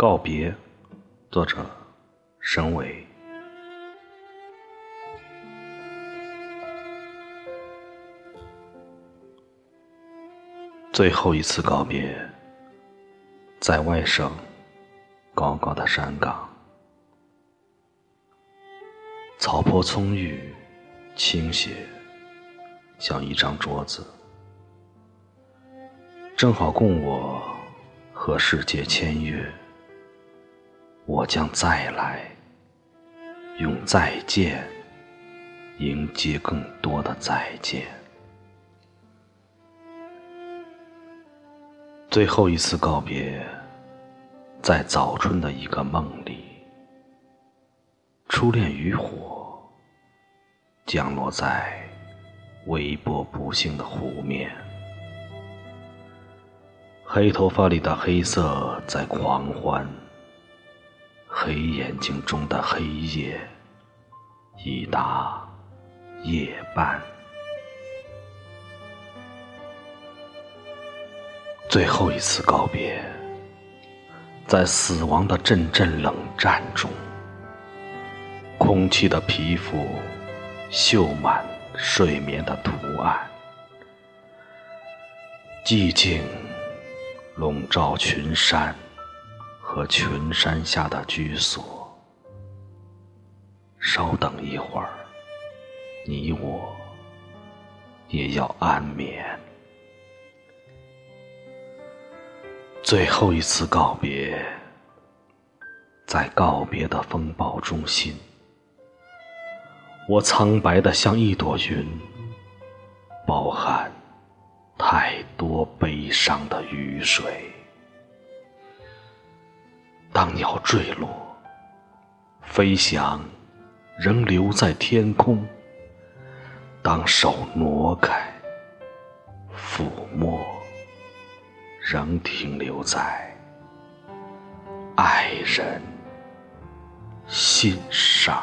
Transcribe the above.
告别，作者沈伟。最后一次告别，在外省高高的山岗，草坡葱郁，倾斜，像一张桌子，正好供我和世界签约。我将再来，用再见迎接更多的再见。最后一次告别，在早春的一个梦里，初恋渔火降落在微波不兴的湖面，黑头发里的黑色在狂欢。黑眼睛中的黑夜已达夜半，最后一次告别，在死亡的阵阵冷战中，空气的皮肤绣满睡眠的图案，寂静笼罩群山。和群山下的居所，稍等一会儿，你我也要安眠。最后一次告别，在告别的风暴中心，我苍白的像一朵云，包含太多悲伤的雨水。当鸟坠落，飞翔仍留在天空；当手挪开，抚摸仍停留在爱人心上。